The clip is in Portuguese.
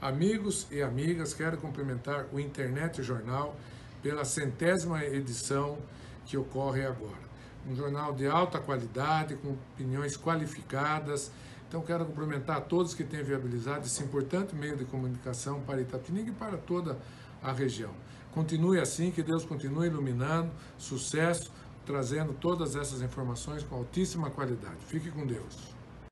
Amigos e amigas, quero cumprimentar o Internet Jornal pela centésima edição que ocorre agora. Um jornal de alta qualidade, com opiniões qualificadas. Então, quero cumprimentar a todos que têm viabilizado esse importante meio de comunicação para Itapetininga e para toda a região. Continue assim, que Deus continue iluminando, sucesso, trazendo todas essas informações com altíssima qualidade. Fique com Deus.